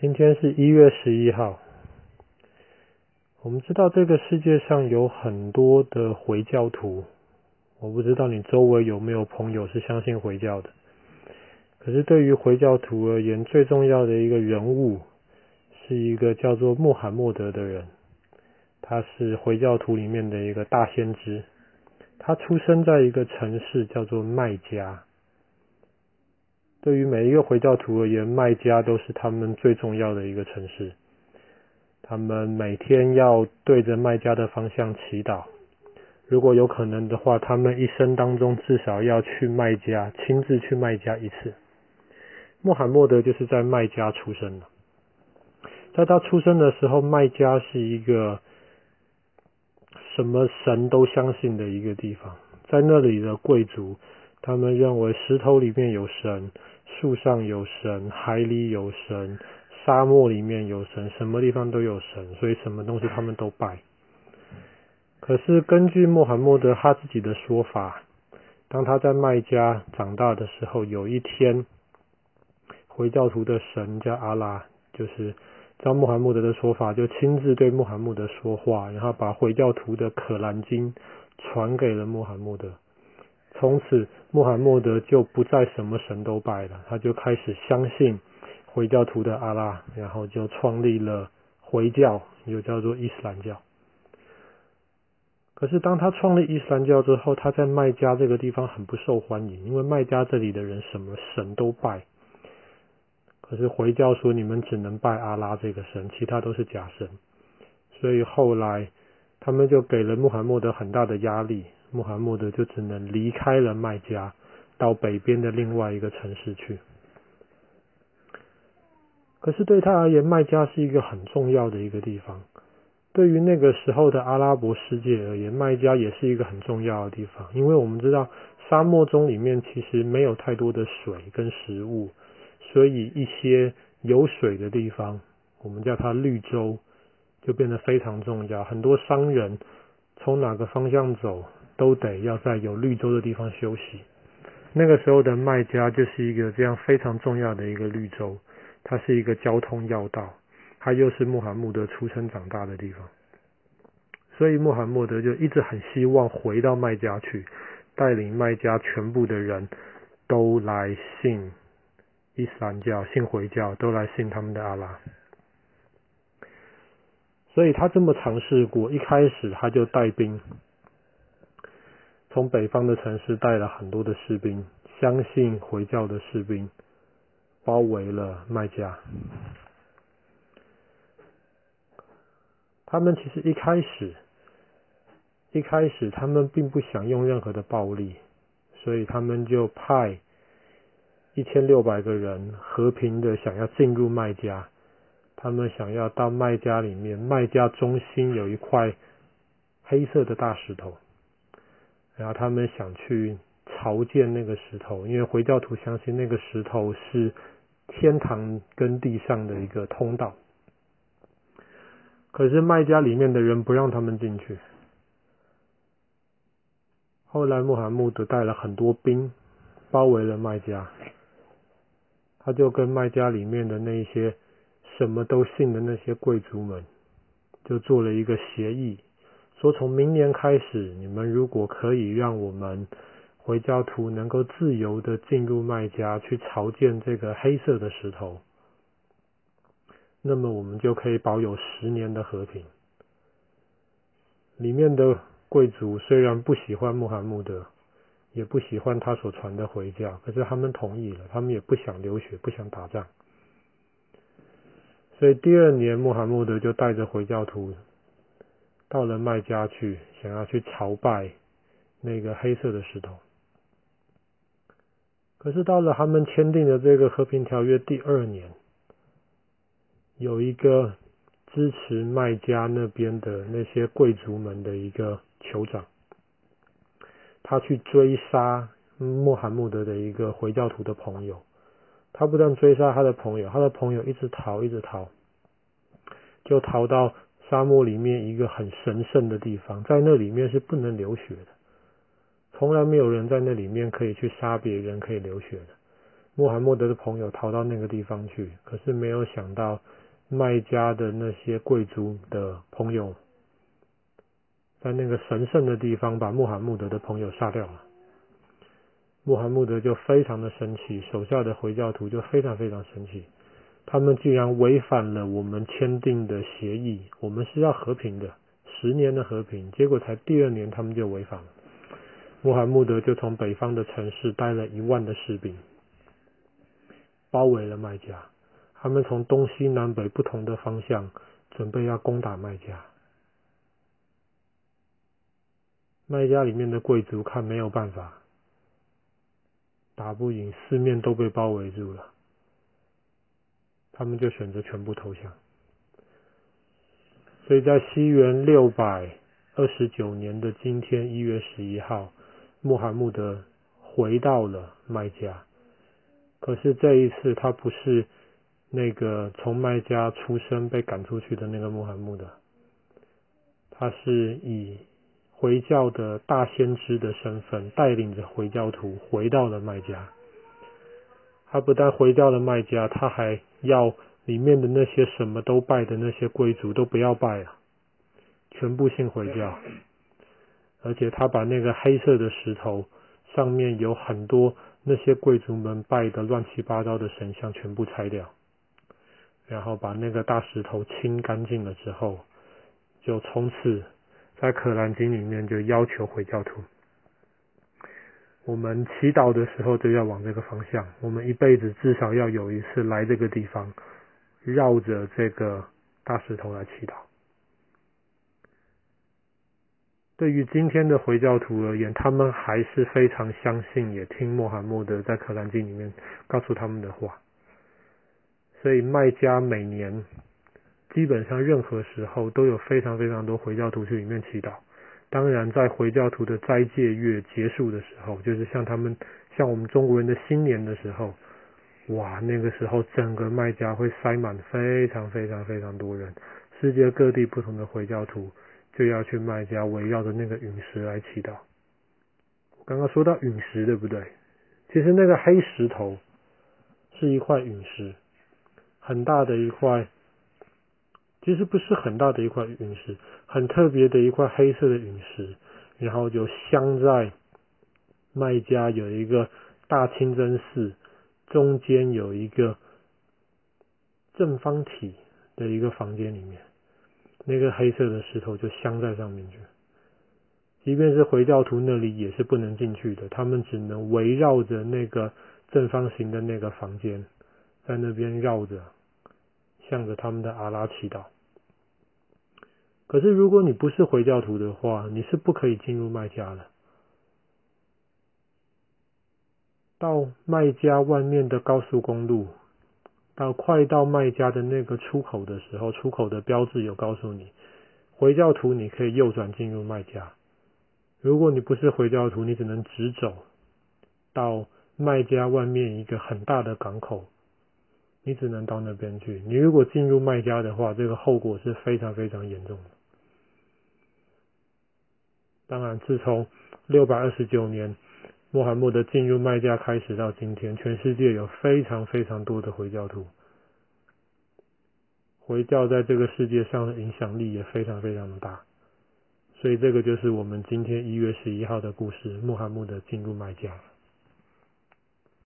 今天是一月十一号。我们知道这个世界上有很多的回教徒，我不知道你周围有没有朋友是相信回教的。可是对于回教徒而言，最重要的一个人物是一个叫做穆罕默德的人，他是回教徒里面的一个大先知。他出生在一个城市叫做麦加。对于每一个回教徒而言，麦加都是他们最重要的一个城市。他们每天要对着麦加的方向祈祷。如果有可能的话，他们一生当中至少要去麦加，亲自去麦加一次。穆罕默德就是在麦加出生的。在他出生的时候，麦加是一个什么神都相信的一个地方。在那里的贵族，他们认为石头里面有神。树上有神，海里有神，沙漠里面有神，什么地方都有神，所以什么东西他们都拜。可是根据穆罕默德他自己的说法，当他在麦加长大的时候，有一天，回教徒的神叫阿拉，就是照穆罕默德的说法，就亲自对穆罕默德说话，然后把回教徒的可兰经传给了穆罕默德。从此，穆罕默德就不再什么神都拜了，他就开始相信回教徒的阿拉，然后就创立了回教，又叫做伊斯兰教。可是，当他创立伊斯兰教之后，他在麦加这个地方很不受欢迎，因为麦加这里的人什么神都拜。可是回教说，你们只能拜阿拉这个神，其他都是假神。所以后来，他们就给了穆罕默德很大的压力。穆罕默德就只能离开了麦加，到北边的另外一个城市去。可是对他而言，麦加是一个很重要的一个地方。对于那个时候的阿拉伯世界而言，麦加也是一个很重要的地方。因为我们知道，沙漠中里面其实没有太多的水跟食物，所以一些有水的地方，我们叫它绿洲，就变得非常重要。很多商人从哪个方向走，都得要在有绿洲的地方休息。那个时候的麦加就是一个这样非常重要的一个绿洲，它是一个交通要道，它又是穆罕默德出生长大的地方。所以穆罕默德就一直很希望回到麦加去，带领麦加全部的人都来信伊斯兰教、信回教，都来信他们的阿拉。所以他这么尝试过，一开始他就带兵。从北方的城市带了很多的士兵，相信回教的士兵包围了麦加。他们其实一开始，一开始他们并不想用任何的暴力，所以他们就派一千六百个人和平的想要进入麦加。他们想要到麦加里面，麦加中心有一块黑色的大石头。然后他们想去朝见那个石头，因为回教徒相信那个石头是天堂跟地上的一个通道。可是卖家里面的人不让他们进去。后来穆罕默德带了很多兵包围了卖家，他就跟卖家里面的那些什么都信的那些贵族们，就做了一个协议。说从明年开始，你们如果可以让我们回教徒能够自由的进入麦加去朝见这个黑色的石头，那么我们就可以保有十年的和平。里面的贵族虽然不喜欢穆罕默德，也不喜欢他所传的回教，可是他们同意了，他们也不想流血，不想打仗。所以第二年，穆罕默德就带着回教徒。到了麦加去，想要去朝拜那个黑色的石头。可是到了他们签订的这个和平条约第二年，有一个支持麦加那边的那些贵族们的一个酋长，他去追杀穆罕默德的一个回教徒的朋友。他不但追杀他的朋友，他的朋友一直逃，一直逃，就逃到。沙漠里面一个很神圣的地方，在那里面是不能流血的，从来没有人在那里面可以去杀别人，可以流血的。穆罕默德的朋友逃到那个地方去，可是没有想到麦加的那些贵族的朋友，在那个神圣的地方把穆罕默德的朋友杀掉了。穆罕默德就非常的生气，手下的回教徒就非常非常生气，他们竟然违反了我们签订的协议，我们是要和平的，十年的和平，结果才第二年他们就违反了。穆罕默德就从北方的城市带了一万的士兵，包围了麦加，他们从东西南北不同的方向准备要攻打麦加。麦加里面的贵族看没有办法。打不赢，四面都被包围住了，他们就选择全部投降。所以在西元六百二十九年的今天一月十一号，穆罕默德回到了麦加。可是这一次，他不是那个从麦加出生被赶出去的那个穆罕默德，他是以。回教的大先知的身份，带领着回教徒回到了麦加。他不但回到了麦加，他还要里面的那些什么都拜的那些贵族都不要拜了，全部信回教。而且他把那个黑色的石头上面有很多那些贵族们拜的乱七八糟的神像全部拆掉，然后把那个大石头清干净了之后，就从此。在《可兰经》里面就要求回教徒，我们祈祷的时候就要往这个方向。我们一辈子至少要有一次来这个地方，绕着这个大石头来祈祷。对于今天的回教徒而言，他们还是非常相信，也听穆罕默德在《可兰经》里面告诉他们的话。所以麦加每年。基本上任何时候都有非常非常多回教徒去里面祈祷。当然，在回教徒的斋戒月结束的时候，就是像他们像我们中国人的新年的时候，哇，那个时候整个麦加会塞满非常非常非常多人，世界各地不同的回教徒就要去麦加围绕着那个陨石来祈祷。刚刚说到陨石，对不对？其实那个黑石头是一块陨石，很大的一块。其实不是很大的一块陨石，很特别的一块黑色的陨石，然后就镶在麦加有一个大清真寺中间有一个正方体的一个房间里面，那个黑色的石头就镶在上面去。即便是回教徒那里也是不能进去的，他们只能围绕着那个正方形的那个房间，在那边绕着。向着他们的阿拉祈祷。可是，如果你不是回教徒的话，你是不可以进入麦家的。到麦家外面的高速公路，到快到麦家的那个出口的时候，出口的标志有告诉你，回教徒你可以右转进入麦家。如果你不是回教徒，你只能直走到麦家外面一个很大的港口。你只能到那边去。你如果进入麦家的话，这个后果是非常非常严重的。当然，自从六百二十九年穆罕默德进入麦加开始到今天，全世界有非常非常多的回教徒。回教在这个世界上的影响力也非常非常的大。所以，这个就是我们今天一月十一号的故事：穆罕默德进入麦加。